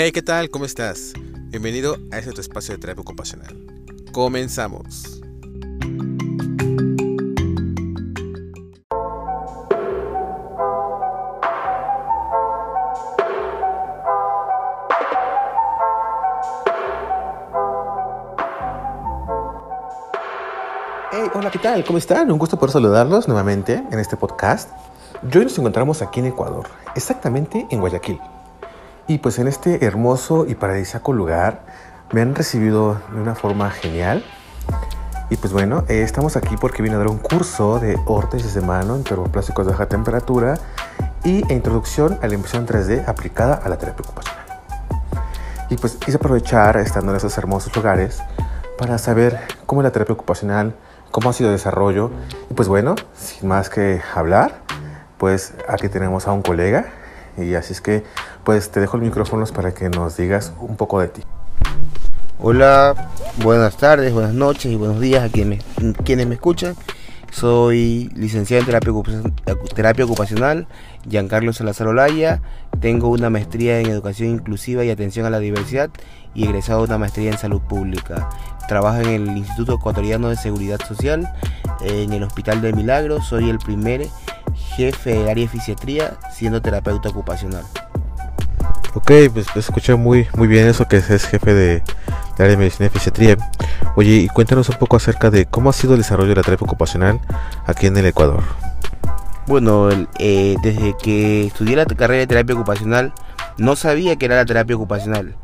Hey, ¿qué tal? ¿Cómo estás? Bienvenido a este tu espacio de terapia ocupacional. Comenzamos. Hey, hola, ¿qué tal? ¿Cómo están? Un gusto por saludarlos nuevamente en este podcast. Hoy nos encontramos aquí en Ecuador, exactamente en Guayaquil. Y pues en este hermoso y paradisíaco lugar me han recibido de una forma genial. Y pues bueno, eh, estamos aquí porque vine a dar un curso de órtesis de mano en termoplásticos de baja temperatura y e introducción a la impresión 3D aplicada a la terapia ocupacional. Y pues quise aprovechar estando en esos hermosos lugares para saber cómo es la terapia ocupacional, cómo ha sido el desarrollo. Y pues bueno, sin más que hablar, pues aquí tenemos a un colega y así es que pues te dejo el micrófono para que nos digas un poco de ti. Hola, buenas tardes, buenas noches y buenos días a quienes me, quienes me escuchan. Soy licenciado en terapia, terapia ocupacional, Giancarlo Salazar Olaya. Tengo una maestría en educación inclusiva y atención a la diversidad y egresado de una maestría en salud pública. Trabajo en el Instituto Ecuatoriano de Seguridad Social, en el Hospital de Milagro. Soy el primer jefe del área de fisiatría siendo terapeuta ocupacional. Ok, pues, pues escuché muy, muy bien eso que es jefe de, área de medicina y fisiatría. Oye, y cuéntanos un poco acerca de cómo ha sido el desarrollo de la terapia ocupacional aquí en el Ecuador. Bueno, eh, desde que estudié la carrera de terapia ocupacional, no sabía que era la terapia ocupacional.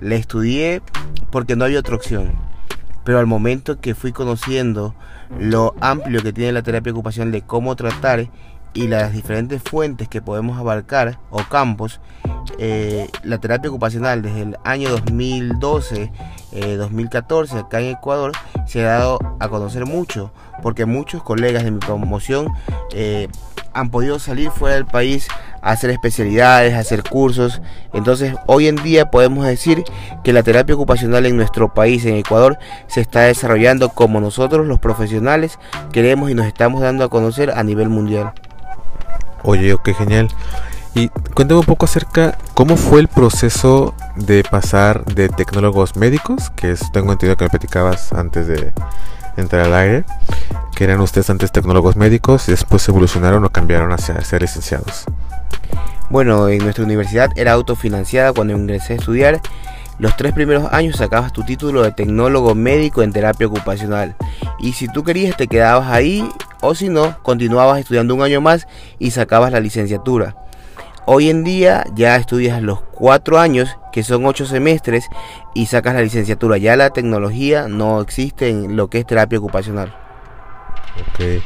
La estudié porque no había otra opción. Pero al momento que fui conociendo lo amplio que tiene la terapia ocupacional de cómo tratar y las diferentes fuentes que podemos abarcar o campos, eh, la terapia ocupacional desde el año 2012, 2014 eh, acá en Ecuador se ha dado a conocer mucho, porque muchos colegas de mi promoción eh, han podido salir fuera del país a hacer especialidades, a hacer cursos. Entonces hoy en día podemos decir que la terapia ocupacional en nuestro país, en Ecuador, se está desarrollando como nosotros los profesionales queremos y nos estamos dando a conocer a nivel mundial. Oye, qué genial. Y cuéntame un poco acerca cómo fue el proceso de pasar de tecnólogos médicos, que es, tengo entendido que me platicabas antes de entrar al aire, que eran ustedes antes tecnólogos médicos y después evolucionaron o cambiaron hacia ser licenciados. Bueno, en nuestra universidad era autofinanciada cuando ingresé a estudiar. Los tres primeros años sacabas tu título de tecnólogo médico en terapia ocupacional. Y si tú querías te quedabas ahí o si no, continuabas estudiando un año más y sacabas la licenciatura. Hoy en día ya estudias los cuatro años, que son ocho semestres, y sacas la licenciatura. Ya la tecnología no existe en lo que es terapia ocupacional. Ok,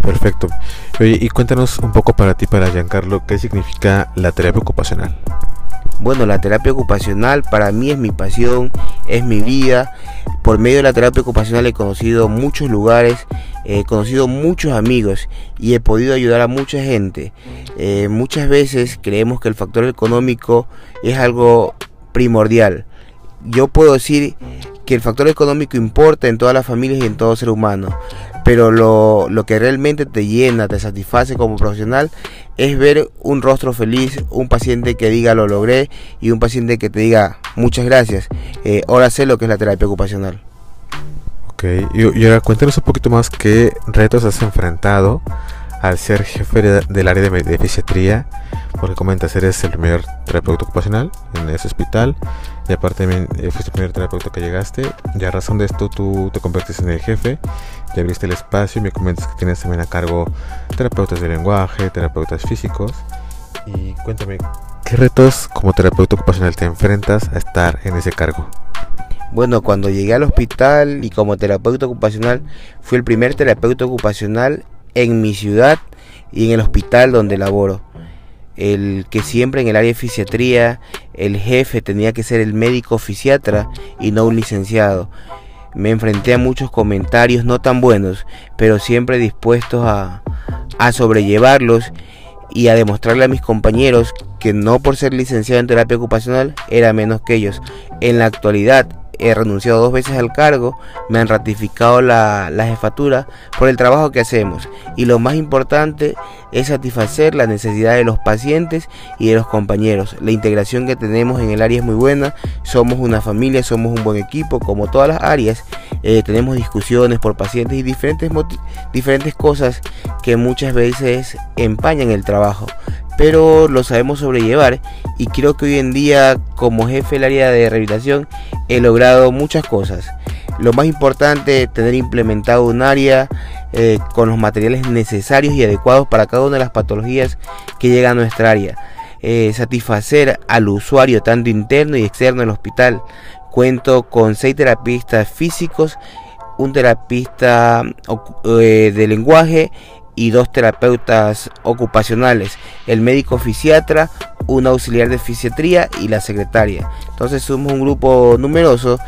perfecto. Oye, y cuéntanos un poco para ti, para Giancarlo, ¿qué significa la terapia ocupacional? Bueno, la terapia ocupacional para mí es mi pasión, es mi vida. Por medio de la terapia ocupacional he conocido muchos lugares, he conocido muchos amigos y he podido ayudar a mucha gente. Eh, muchas veces creemos que el factor económico es algo primordial. Yo puedo decir que el factor económico importa en todas las familias y en todo ser humano, pero lo, lo, que realmente te llena, te satisface como profesional es ver un rostro feliz, un paciente que diga lo logré y un paciente que te diga muchas gracias, eh, ahora sé lo que es la terapia ocupacional. Ok, y, ahora cuéntanos un poquito más qué retos has enfrentado al ser jefe del área de, de fisiatría, porque comentas, eres el primer terapeuta ocupacional en ese hospital y aparte también eh, fuiste el primer terapeuta que llegaste y a razón de esto tú te convertiste en el jefe ya abriste el espacio y me comentas que tienes también a cargo terapeutas de lenguaje, terapeutas físicos y cuéntame, ¿qué retos como terapeuta ocupacional te enfrentas a estar en ese cargo? Bueno, cuando llegué al hospital y como terapeuta ocupacional, fui el primer terapeuta ocupacional en mi ciudad y en el hospital donde laboro el que siempre en el área de fisiatría el jefe tenía que ser el médico fisiatra y no un licenciado. Me enfrenté a muchos comentarios no tan buenos, pero siempre dispuestos a, a sobrellevarlos y a demostrarle a mis compañeros que no por ser licenciado en terapia ocupacional era menos que ellos. En la actualidad he renunciado dos veces al cargo, me han ratificado la, la, jefatura por el trabajo que hacemos. Y lo más importante es satisfacer la necesidad de los pacientes y de los compañeros. La integración que tenemos en el área es muy buena, somos una familia, somos un buen equipo, como todas las áreas. Eh, tenemos discusiones por pacientes y diferentes, diferentes cosas que muchas veces empañan el trabajo pero lo sabemos sobrellevar y creo que hoy en día como jefe del área de rehabilitación he logrado muchas cosas. Lo más importante es tener implementado un área eh, con los materiales necesarios y adecuados para cada una de las patologías que llegan a nuestra área. Eh, satisfacer al usuario tanto interno y externo del hospital. Cuento con seis terapistas físicos, un terapista eh, de lenguaje y dos terapeutas ocupacionales, el médico fisiatra, un auxiliar de fisiatría y la secretaria. Entonces somos un grupo numeroso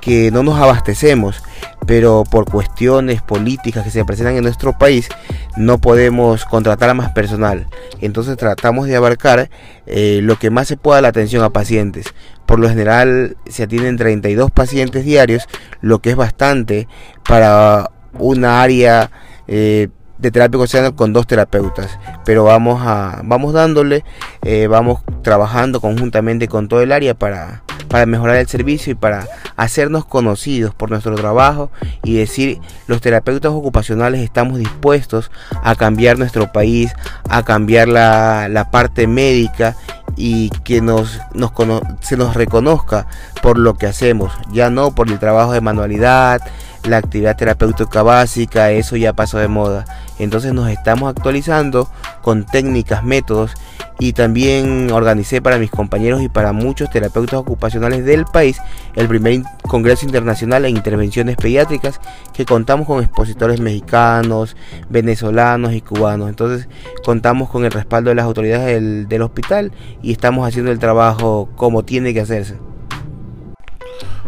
que no nos abastecemos, pero por cuestiones políticas que se presentan en nuestro país no podemos contratar a más personal. Entonces tratamos de abarcar eh, lo que más se pueda la atención a pacientes. Por lo general se atienden 32 pacientes diarios, lo que es bastante para una área eh, de terapia ocupacional con dos terapeutas, pero vamos a vamos dándole, eh, vamos trabajando conjuntamente con todo el área para, para mejorar el servicio y para hacernos conocidos por nuestro trabajo y decir los terapeutas ocupacionales estamos dispuestos a cambiar nuestro país, a cambiar la, la parte médica y que nos, nos se nos reconozca por lo que hacemos, ya no por el trabajo de manualidad, la actividad terapéutica básica, eso ya pasó de moda. Entonces nos estamos actualizando con técnicas, métodos y también organicé para mis compañeros y para muchos terapeutas ocupacionales del país el primer Congreso Internacional en Intervenciones Pediátricas que contamos con expositores mexicanos, venezolanos y cubanos. Entonces contamos con el respaldo de las autoridades del, del hospital y estamos haciendo el trabajo como tiene que hacerse.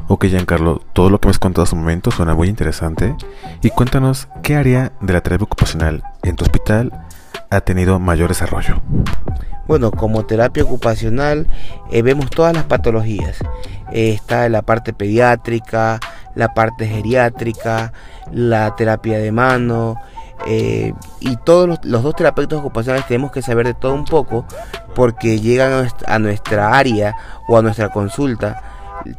Ok, Giancarlo, todo lo que me has contado hasta el momento suena muy interesante. Y cuéntanos qué área de la terapia ocupacional en tu hospital ha tenido mayor desarrollo. Bueno, como terapia ocupacional eh, vemos todas las patologías. Eh, está la parte pediátrica, la parte geriátrica, la terapia de mano. Eh, y todos los, los, dos terapeutas ocupacionales tenemos que saber de todo un poco porque llegan a nuestra área o a nuestra consulta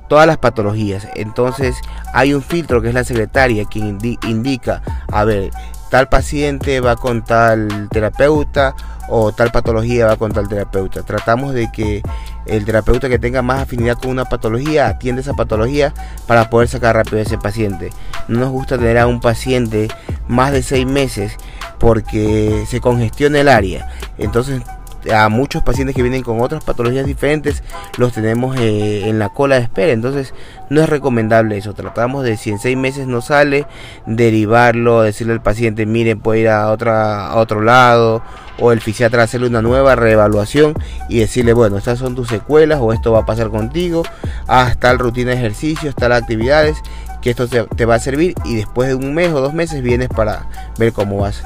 todas las patologías. Entonces hay un filtro que es la secretaria quien indica, a ver, tal paciente va con tal terapeuta o tal patología va con tal terapeuta. Tratamos de que el terapeuta que tenga más afinidad con una patología atiende esa patología para poder sacar rápido a ese paciente. No nos gusta tener a un paciente más de seis meses porque se congestiona el área. Entonces a muchos pacientes que vienen con otras patologías diferentes los tenemos eh, en la cola de espera. Entonces no es recomendable eso. Tratamos de si en seis meses no sale derivarlo decirle al paciente miren puede ir a otra otro lado o el fisiatra hacerle una nueva reevaluación y decirle bueno estas son tus secuelas o esto va a pasar contigo. Hasta tal rutina de ejercicios tal actividades que esto te, te va a servir y después de un mes o dos meses vienes para ver cómo vas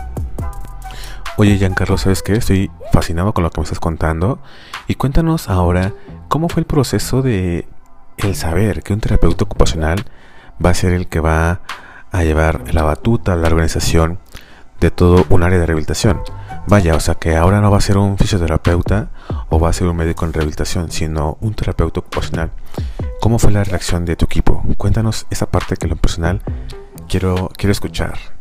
Oye, Giancarlo, ¿sabes qué? Estoy fascinado con lo que me estás contando. Y cuéntanos ahora cómo fue el proceso de el saber que un terapeuta ocupacional va a ser el que va a llevar la batuta, la organización de todo un área de rehabilitación. Vaya, o sea que ahora no va a ser un fisioterapeuta o va a ser un médico en rehabilitación, sino un terapeuta ocupacional. ¿Cómo fue la reacción de tu equipo? Cuéntanos esa parte que lo personal quiero, quiero escuchar.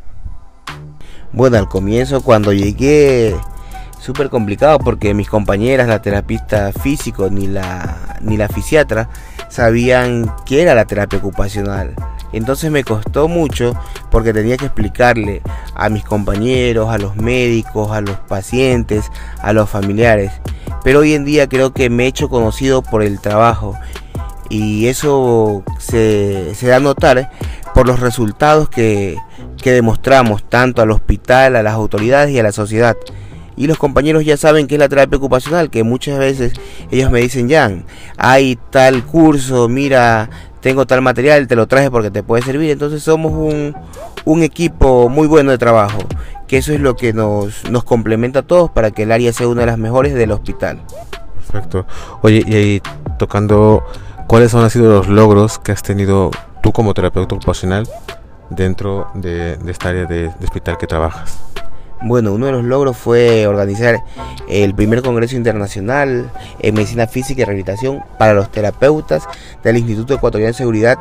Bueno, al comienzo cuando llegué súper complicado porque mis compañeras, la terapista físico ni la, ni la fisiatra, sabían qué era la terapia ocupacional. Entonces me costó mucho porque tenía que explicarle a mis compañeros, a los médicos, a los pacientes, a los familiares. Pero hoy en día creo que me he hecho conocido por el trabajo y eso se, se da a notar por los resultados que, que demostramos tanto al hospital, a las autoridades y a la sociedad. Y los compañeros ya saben que es la terapia ocupacional, que muchas veces ellos me dicen, ya, hay tal curso, mira, tengo tal material, te lo traje porque te puede servir. Entonces somos un, un equipo muy bueno de trabajo, que eso es lo que nos, nos complementa a todos para que el área sea una de las mejores del hospital. Perfecto. Oye, y ahí tocando ¿cuáles han sido los logros que has tenido tú como terapeuta ocupacional dentro de, esta área de hospital que trabajas? Bueno, uno de los logros fue organizar el primer Congreso Internacional en Medicina Física y Rehabilitación para los terapeutas del Instituto Ecuatoriano de Seguridad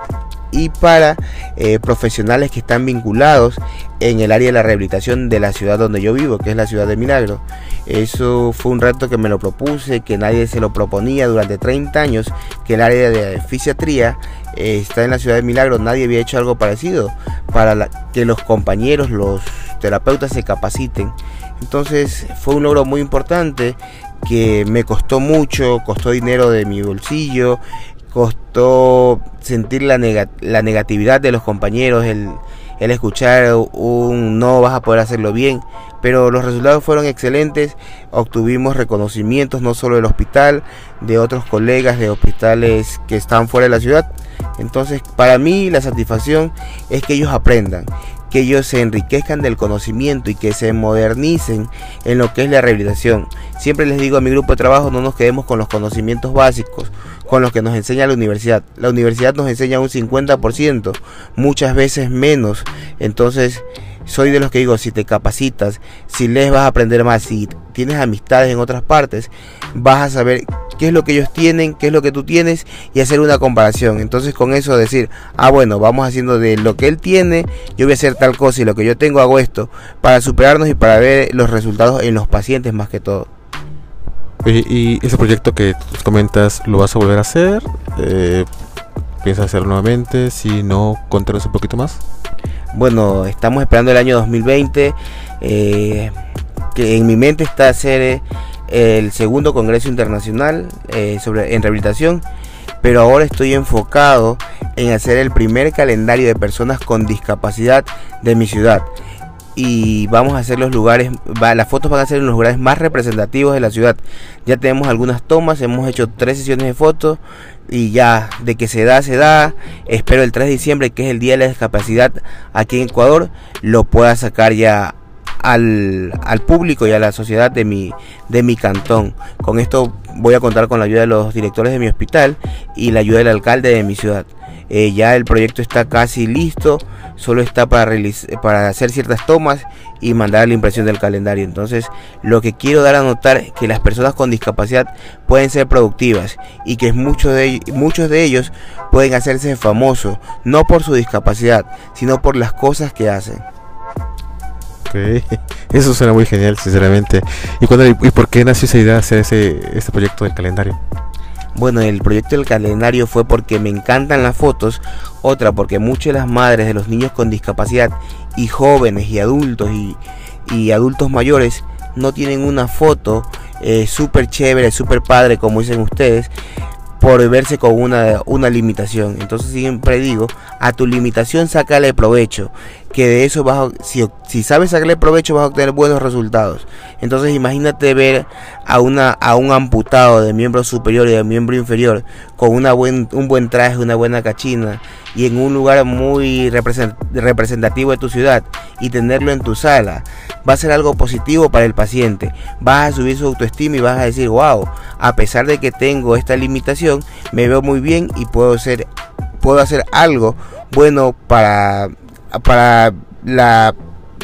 y para eh, profesionales que están vinculados en el área de la rehabilitación de la ciudad donde yo vivo, que es la ciudad de Milagro. Eso fue un reto que me lo propuse, que nadie se lo proponía durante 30 años, que el área de fisiatría eh, está en la ciudad de Milagro, nadie había hecho algo parecido para que los compañeros, los terapeutas se capaciten. Entonces fue un logro muy importante que me costó mucho, costó dinero de mi bolsillo, costó sentir la, negatividad de los compañeros, el, el escuchar un no vas a poder hacerlo bien, pero los resultados fueron excelentes, obtuvimos reconocimientos no solo del hospital, de otros colegas de hospitales que están fuera de la ciudad. Entonces, para mí la satisfacción es que ellos aprendan que ellos se enriquezcan del conocimiento y que se modernicen en lo que es la rehabilitación. Siempre les digo a mi grupo de trabajo, no nos quedemos con los conocimientos básicos, con los que nos enseña la universidad. La universidad nos enseña un 50%, muchas veces menos. Entonces, soy de los que digo, si te capacitas, si les vas a aprender más, si tienes amistades en otras partes, vas a saber qué es lo que ellos tienen, qué es lo que tú tienes y hacer una comparación. Entonces con eso decir, ah bueno, vamos haciendo de lo que él tiene, yo voy a hacer tal cosa y lo que yo tengo hago esto, para superarnos y para ver los resultados en los pacientes más que todo. ¿Y, ese proyecto que comentas, lo vas a volver a hacer? Eh, ¿Piensas hacerlo nuevamente? Si no, cuéntanos un poquito más. Bueno, estamos esperando el año 2020. Eh, que en mi mente está hacer eh, el segundo Congreso Internacional eh, sobre, en rehabilitación, pero ahora estoy enfocado en hacer el primer calendario de personas con discapacidad de mi ciudad. Y vamos a hacer los lugares, las fotos van a ser en los lugares más representativos de la ciudad. Ya tenemos algunas tomas, hemos hecho tres sesiones de fotos y ya de que se da, se da. Espero el 3 de diciembre, que es el Día de la Discapacidad aquí en Ecuador, lo pueda sacar ya al, al, público y a la sociedad de mi, de mi cantón. Con esto voy a contar con la ayuda de los directores de mi hospital y la ayuda del alcalde de mi ciudad. Eh, ya el proyecto está casi listo, solo está para, para hacer ciertas tomas y mandar la impresión del calendario. Entonces, lo que quiero dar a notar es que las personas con discapacidad pueden ser productivas y que muchos de, muchos de ellos pueden hacerse famosos, no por su discapacidad, sino por las cosas que hacen. Eso suena muy genial, sinceramente. ¿Y, cuándo, ¿Y por qué nació esa idea de hacer ese, este proyecto del calendario? Bueno, el proyecto del calendario fue porque me encantan las fotos, otra porque muchas de las madres de los niños con discapacidad y jóvenes y adultos y, adultos mayores no tienen una foto eh, súper chévere, súper padre, como dicen ustedes, por verse con una, una limitación. Entonces siempre digo, a tu limitación sácale provecho, que de eso vas a, si, si sabes sacarle provecho vas a obtener buenos resultados. Entonces imagínate ver a, una, a un amputado de miembro superior y de miembro inferior con una buen, un buen traje, una buena cachina y en un lugar muy representativo de tu ciudad y tenerlo en tu sala. Va a ser algo positivo para el paciente. Vas a subir su autoestima y vas a decir, wow, a pesar de que tengo esta limitación, me veo muy bien y puedo ser puedo hacer algo bueno para para la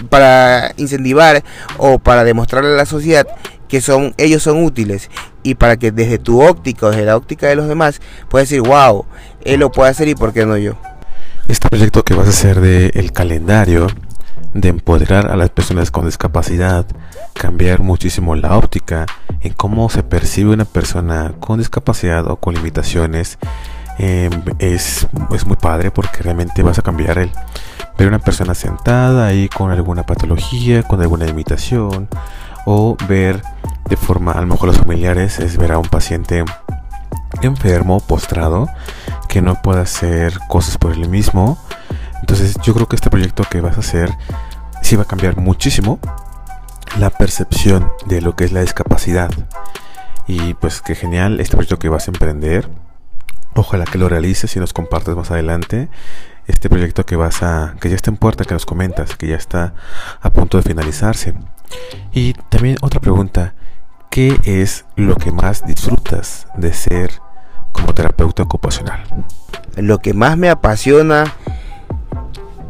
para incentivar o para demostrarle a la sociedad que son ellos son útiles. Y para que desde tu óptica o desde la óptica de los demás puedas decir wow él lo puede hacer y por qué no yo este proyecto que vas a hacer de el calendario de empoderar a las personas con discapacidad cambiar muchísimo la óptica en cómo se percibe una persona con discapacidad o con limitaciones em, es, es muy padre porque realmente vas a cambiar el ver una persona sentada ahí con alguna patología, con alguna limitación, o ver de forma, a lo mejor los familiares, es ver a un paciente enfermo, postrado, que no pueda hacer cosas por él mismo. Entonces yo creo que este proyecto que vas a hacer sí va a cambiar muchísimo la percepción de lo que es la discapacidad. Y pues qué genial este proyecto que vas a emprender. Ojalá que lo realices y nos compartas más adelante este proyecto que vas a que ya está en puerta que nos comentas que ya está a punto de finalizarse y también otra pregunta qué es lo que más disfrutas de ser como terapeuta ocupacional? Lo que más me apasiona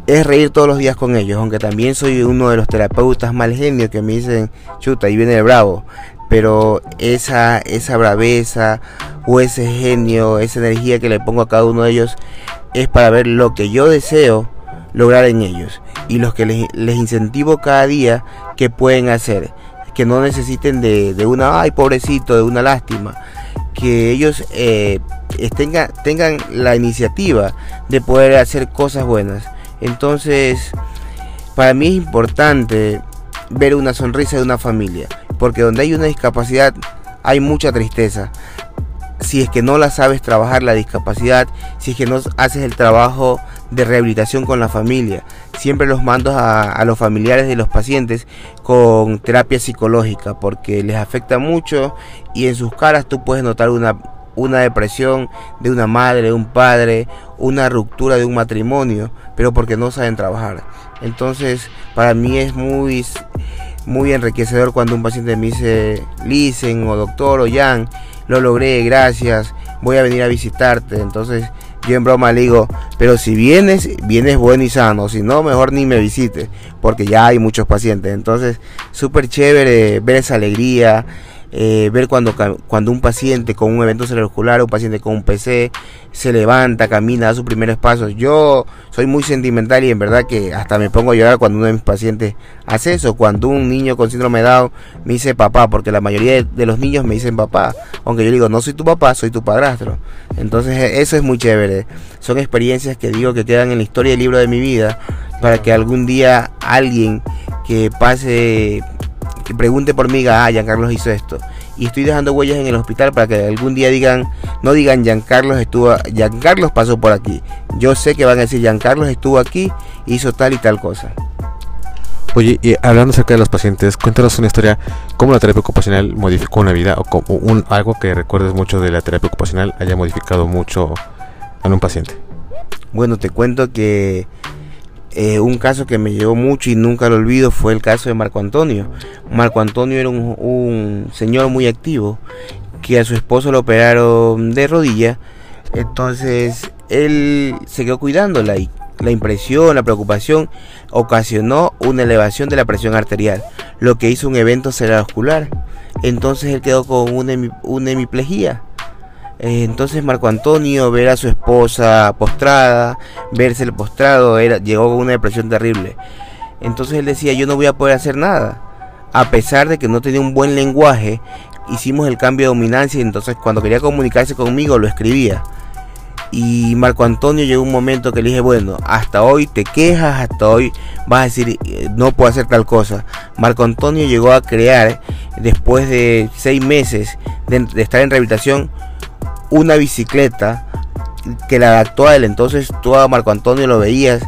es reír todos los días con ellos, aunque también soy uno de los terapeutas mal genio que me dicen, chuta, ahí viene el bravo. Pero esa, esa braveza o ese genio, esa energía que le pongo a cada uno de ellos es para ver lo que yo deseo lograr en ellos y los que les, incentivo cada día que pueden hacer, que no necesiten de, una, ay pobrecito, de una lástima, que ellos eh, tengan la iniciativa de poder hacer cosas buenas. Entonces, para mí es importante ver una sonrisa de una familia, porque donde hay una discapacidad hay mucha tristeza. Si es que no la sabes trabajar la discapacidad, si es que no haces el trabajo de rehabilitación con la familia. Siempre los mando a, los familiares de los pacientes con terapia psicológica porque les afecta mucho y en sus caras tú puedes notar una, una depresión de una madre, de un padre, una ruptura de un matrimonio, pero porque no saben trabajar. Entonces, para mí es muy, muy enriquecedor cuando un paciente me dice, Listen o doctor o Jan, lo logré, gracias, voy a venir a visitarte. Entonces, yo en broma le digo, pero si vienes, vienes bueno y sano, si no, mejor ni me visites, porque ya hay muchos pacientes. Entonces, súper chévere ver esa alegría, eh, ver cuando, cuando un paciente con un evento cerebrovascular, un paciente con un PC, se levanta, camina, da sus primeros pasos. Yo soy muy sentimental y en verdad que hasta me pongo a llorar cuando uno de mis pacientes hace eso. Cuando un niño con síndrome de Down me dice papá, porque la mayoría de, los niños me dicen papá, aunque yo digo no soy tu papá, soy tu padrastro. Entonces e, eso es muy chévere. Son experiencias que digo que quedan en la historia del libro de mi vida para que algún día alguien que pase que pregunte por mí, ah, Giancarlos hizo esto. Y estoy dejando huellas en el hospital para que algún día digan, no digan Giancarlos estuvo, Giancarlos pasó por aquí. Yo sé que van a decir Giancarlos estuvo aquí, hizo tal y tal cosa. Oye, y hablando acerca de los pacientes, cuéntanos una historia, cómo la terapia ocupacional modificó una vida o como un, algo que recuerdes mucho de la terapia ocupacional haya modificado mucho en un paciente. Bueno, te cuento que eh, un caso que me llevó mucho y nunca lo olvido fue el caso de Marco Antonio. Marco Antonio era un, señor muy activo que a su esposo lo operaron de rodilla. Entonces él se quedó cuidándola y la impresión, la preocupación ocasionó una elevación de la presión arterial, lo que hizo un evento cerebrovascular. Entonces él quedó con una, hemiplegia entonces Marco Antonio ver a su esposa postrada, verse el postrado, era, llegó con una depresión terrible. Entonces él decía, yo no voy a poder hacer nada. A pesar de que no tenía un buen lenguaje, hicimos el cambio de dominancia entonces cuando quería comunicarse conmigo lo escribía. Y Marco Antonio llegó un momento que le dije, bueno, hasta hoy te quejas, hasta hoy vas a decir, eh, no puedo hacer tal cosa. Marco Antonio llegó a crear, después de seis meses de estar en rehabilitación, una bicicleta que la adaptó a él. Entonces tú a Marco Antonio lo veías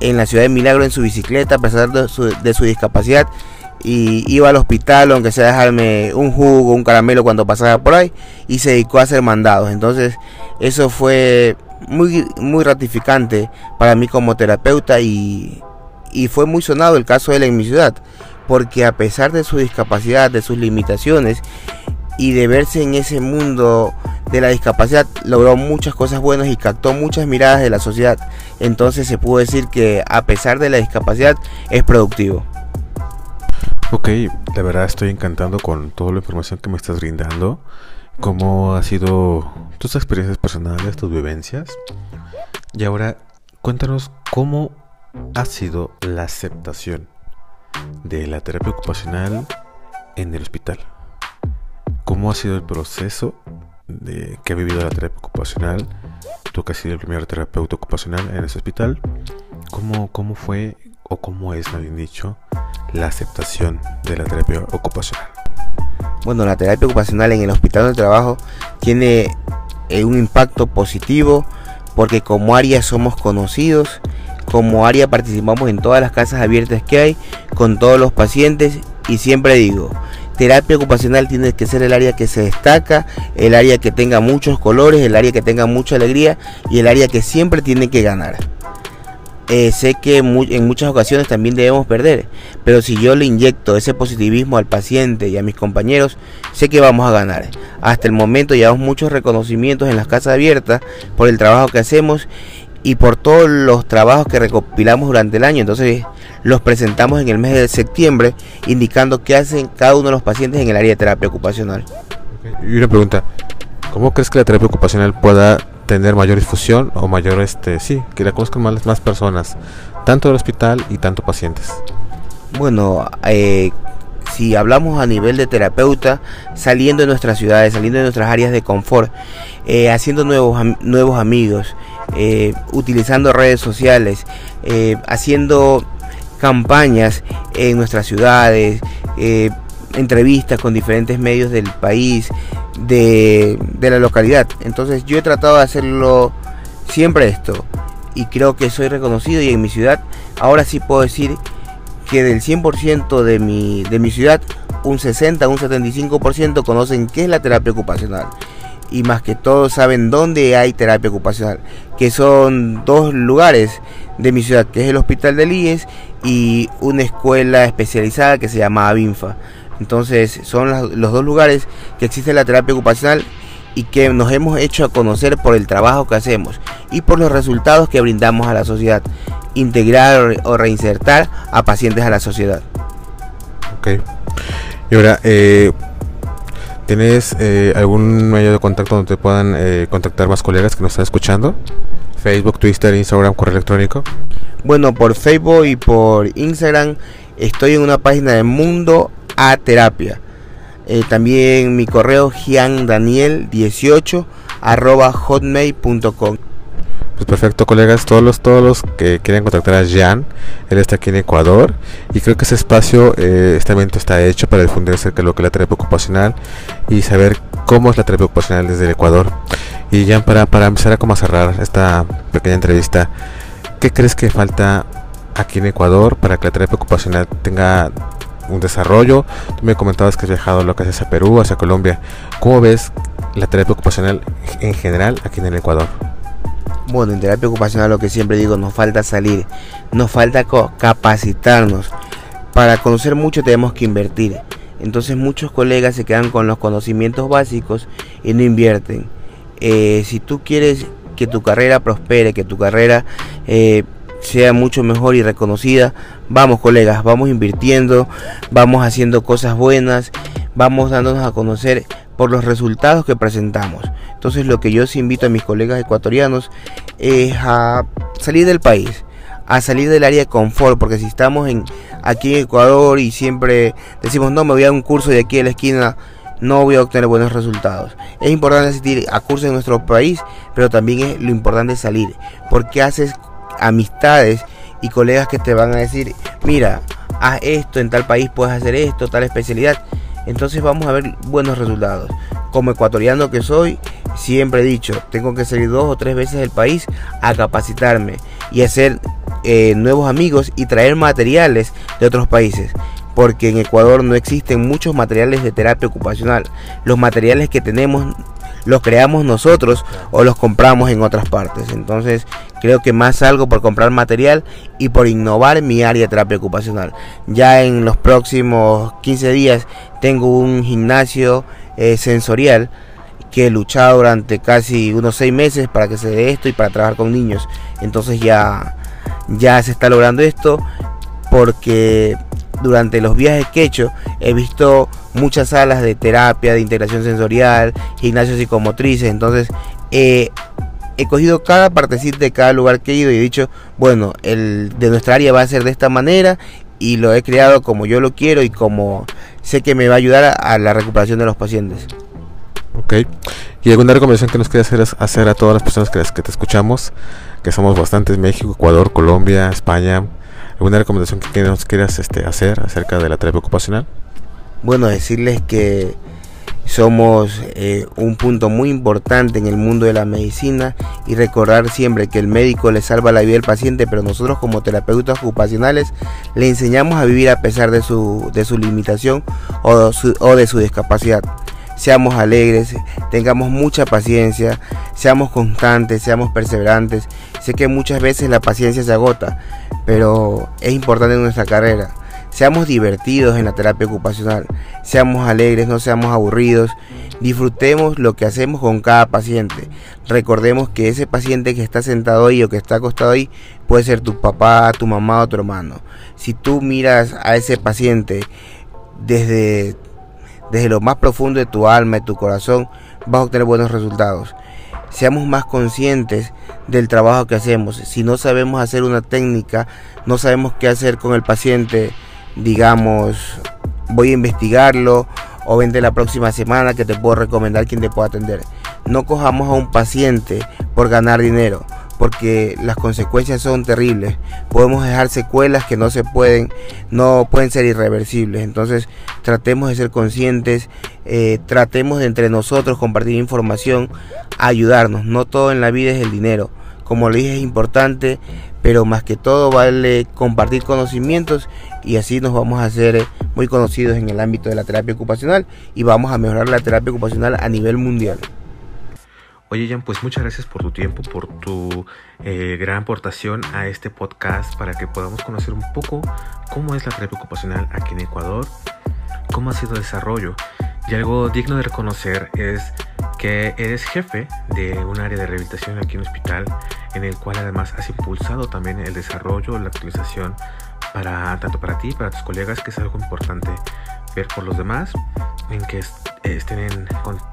en la ciudad de Milagro en su bicicleta a pesar de su, discapacidad y iba al hospital aunque sea dejarme un jugo, un caramelo cuando pasaba por ahí y se dedicó a hacer mandados. Entonces eso fue muy, muy ratificante para mí como terapeuta y, y fue muy sonado el caso de él en mi ciudad porque a pesar de su discapacidad, de sus limitaciones y de verse en ese mundo de la discapacidad logró muchas cosas buenas y captó muchas miradas de la sociedad. Entonces se pudo decir que a pesar de la discapacidad es productivo. Ok, la verdad estoy encantado con toda la información que me estás brindando. ¿Cómo ha sido tus experiencias personales, tus vivencias? Y ahora cuéntanos cómo ha sido la aceptación de la terapia ocupacional en el hospital. ¿Cómo ha sido el proceso de que ha vivido la terapia ocupacional, tú que has sido el primer terapeuta ocupacional en ese hospital, ¿cómo, cómo fue o cómo es, más bien dicho, la aceptación de la terapia ocupacional? Bueno, la terapia ocupacional en el hospital de trabajo tiene eh, un impacto positivo porque como área somos conocidos, como área participamos en todas las casas abiertas que hay, con todos los pacientes y siempre digo, terapia ocupacional tiene que ser el área que se destaca, el área que tenga muchos colores, el área que tenga mucha alegría y el área que siempre tiene que ganar. eh, sé que en muchas ocasiones también debemos perder, pero si yo le inyecto ese positivismo al paciente y a mis compañeros, sé que vamos a ganar. Hasta el momento llevamos muchos reconocimientos en las casas abiertas por el trabajo que hacemos y por todos los trabajos que recopilamos durante el año. Entonces los presentamos en el mes de septiembre indicando qué hacen cada uno de los pacientes en el área de terapia ocupacional. Y una pregunta, ¿cómo crees que la terapia ocupacional pueda tener mayor difusión o mayor, este, sí, que la conozcan más, más personas, tanto del hospital y tanto pacientes. Bueno, eh, si hablamos a nivel de terapeuta, saliendo de nuestras ciudades, saliendo de nuestras áreas de confort, eh, haciendo nuevos, nuevos amigos, eh, utilizando redes sociales, haciendo campañas en nuestras ciudades, entrevistas con diferentes medios del país, de, la localidad. Entonces yo he tratado de hacerlo siempre esto y creo que soy reconocido y en mi ciudad ahora sí puedo decir que del 100% de mi, de mi ciudad un 60, un 75% conocen qué es la terapia ocupacional y más que todo saben dónde hay terapia ocupacional, que son dos lugares de mi ciudad, que es el Hospital de IES y una escuela especializada que se llama Avinfa. Entonces son los dos lugares que existe la terapia ocupacional y que nos hemos hecho a conocer por el trabajo que hacemos y por los resultados que brindamos a la sociedad. Integrar o reinsertar a pacientes a la sociedad. Ok. Y ahora, eh, ¿tienes eh, algún medio de contacto donde te puedan eh, contactar más colegas que nos están escuchando? Facebook, Twitter, Instagram, correo electrónico. Bueno, por Facebook y por Instagram estoy en una página de Mundo a terapia. Eh, también mi correo giandaniel18 arroba hotmail.com. Pues perfecto, colegas, todos los, todos los que quieren contactar a Jan, él está aquí en Ecuador y creo que ese espacio, eh, este evento está hecho para difundir acerca de lo que es la terapia ocupacional y saber cómo es la terapia ocupacional desde el Ecuador. Y Jan, para, para empezar a como cerrar esta pequeña entrevista, ¿qué crees que falta aquí en Ecuador para que la terapia ocupacional tenga un desarrollo. Tú me comentabas que has viajado lo que hacia Perú, hacia Colombia. ¿Cómo ves la terapia ocupacional en general aquí en el Ecuador? Bueno, en terapia ocupacional lo que siempre digo, nos falta salir, nos falta capacitarnos. Para conocer mucho tenemos que invertir. Entonces muchos colegas se quedan con los conocimientos básicos y no invierten. Eh, si tú quieres que tu carrera prospere, que tu carrera eh, sea mucho mejor y reconocida. Vamos colegas, vamos invirtiendo, vamos haciendo cosas buenas, vamos dándonos a conocer por los resultados que presentamos. Entonces lo que yo os invito a mis colegas ecuatorianos es a salir del país, a salir del área de confort, porque si estamos en, aquí en Ecuador y siempre decimos no me voy a un curso de aquí a la esquina, no voy a obtener buenos resultados. Es importante asistir a cursos en nuestro país, pero también es lo importante salir, porque haces amistades y colegas que te van a decir, mira, haz esto, en tal país puedes hacer esto, tal especialidad. Entonces vamos a ver buenos resultados. Como ecuatoriano que soy, siempre he dicho, tengo que salir dos o tres veces del país a capacitarme y hacer eh, nuevos amigos y traer materiales de otros países. Porque en Ecuador no existen muchos materiales de terapia ocupacional. Los materiales que tenemos los creamos nosotros o los compramos en otras partes. Entonces creo que más algo por comprar material y por innovar mi área de terapia ocupacional. Ya en los próximos 15 días tengo un gimnasio eh, sensorial que he luchado durante casi unos 6 meses para que se dé esto y para trabajar con niños. Entonces ya, ya se está logrando esto porque durante los viajes que he hecho he visto muchas salas de terapia, de integración sensorial, gimnasios psicomotrices, entonces he cogido cada partecita de cada lugar que he ido y he dicho, bueno, el de nuestra área va a ser de esta manera y lo he creado como yo lo quiero y como sé que me va a ayudar a, la recuperación de los pacientes. Ok. ¿Y alguna recomendación que nos quieras hacer, hacer a todas las personas que, que te escuchamos? Que somos bastantes, México, Ecuador, Colombia, España, ¿Alguna recomendación que nos quieras este, hacer acerca de la terapia ocupacional? Bueno, decirles que somos eh, un punto muy importante en el mundo de la medicina y recordar siempre que el médico le salva la vida al paciente, pero nosotros como terapeutas ocupacionales le enseñamos a vivir a pesar de su, de su limitación o, o de su discapacidad. seamos alegres, tengamos mucha paciencia, seamos constantes, seamos perseverantes. Sé que muchas veces la paciencia se agota, pero es importante en nuestra carrera. Seamos divertidos en la terapia ocupacional, seamos alegres, no seamos aburridos, disfrutemos lo que hacemos con cada paciente. Recordemos que ese paciente que está sentado ahí o que está acostado ahí puede ser tu papá, tu mamá o tu hermano. Si tú miras a ese paciente desde, desde lo más profundo de tu alma y tu corazón, vas a obtener buenos resultados seamos más conscientes del trabajo que hacemos. Si no sabemos hacer una técnica, no sabemos qué hacer con el paciente, digamos, voy a investigarlo o vente la próxima semana que te puedo recomendar quien te pueda atender. No cojamos a un paciente por ganar dinero, porque las consecuencias son terribles. Podemos dejar secuelas que no se pueden, no pueden ser irreversibles. Entonces, tratemos de ser conscientes, eh, tratemos de entre nosotros compartir información, ayudarnos. No todo en la vida es el dinero. Como le dije, es importante pero más que todo vale compartir conocimientos y así nos vamos a hacer muy conocidos en el ámbito de la terapia ocupacional y vamos a mejorar la terapia ocupacional a nivel mundial. Oye Jan, pues muchas gracias por tu tiempo, por tu eh, gran aportación a este podcast para que podamos conocer un poco cómo es la terapia ocupacional aquí en Ecuador, cómo ha sido el desarrollo y algo digno de reconocer es que eres jefe de un área de rehabilitación aquí en el hospital, en el cual además has impulsado también el desarrollo, la actualización para tanto para ti, para tus colegas, que es algo importante ver por los demás, en que estén en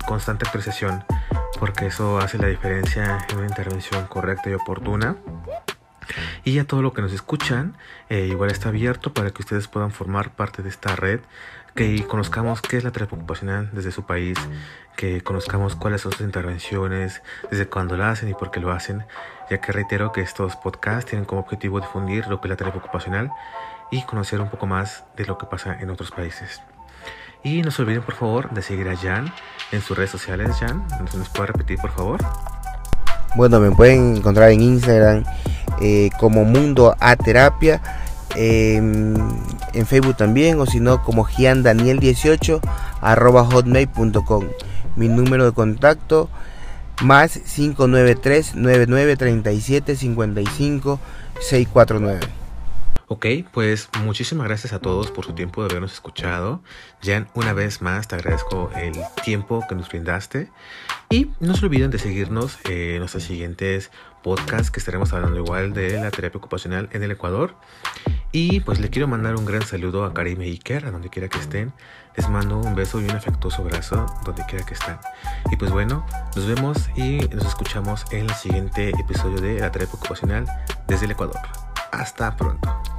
constante actualización, porque eso hace la diferencia en una intervención correcta y oportuna. Y a todo lo que nos escuchan, eh, igual está abierto para que ustedes puedan formar parte de esta red que conozcamos qué es la terapia ocupacional desde su país, que conozcamos cuáles son sus intervenciones, desde cuándo lo hacen y por qué lo hacen, ya que reitero que estos podcasts tienen como objetivo difundir lo que es la terapia ocupacional y conocer un poco más de lo que pasa en otros países. Y no se olviden por favor de seguir a Jan en sus redes sociales. Jan, ¿nos puede repetir por favor? Bueno, me pueden encontrar en Instagram eh, como Mundo A Terapia en Facebook también, o si no, como giandaniel18 arroba hotmail.com. Mi número de contacto más 593 9937 55 649. Ok, pues muchísimas gracias a todos por su tiempo de habernos escuchado. Jan, una vez más te agradezco el tiempo que nos brindaste. Y no se olviden de seguirnos en nuestros siguientes podcasts que estaremos hablando igual de la terapia ocupacional en el Ecuador. Y pues le quiero mandar un gran saludo a Karim y Iker, a donde quiera que estén. Les mando un beso y un afectuoso abrazo donde quiera que estén. Y pues bueno, nos vemos y nos escuchamos en el siguiente episodio de la terapia ocupacional desde el Ecuador. Hasta pronto.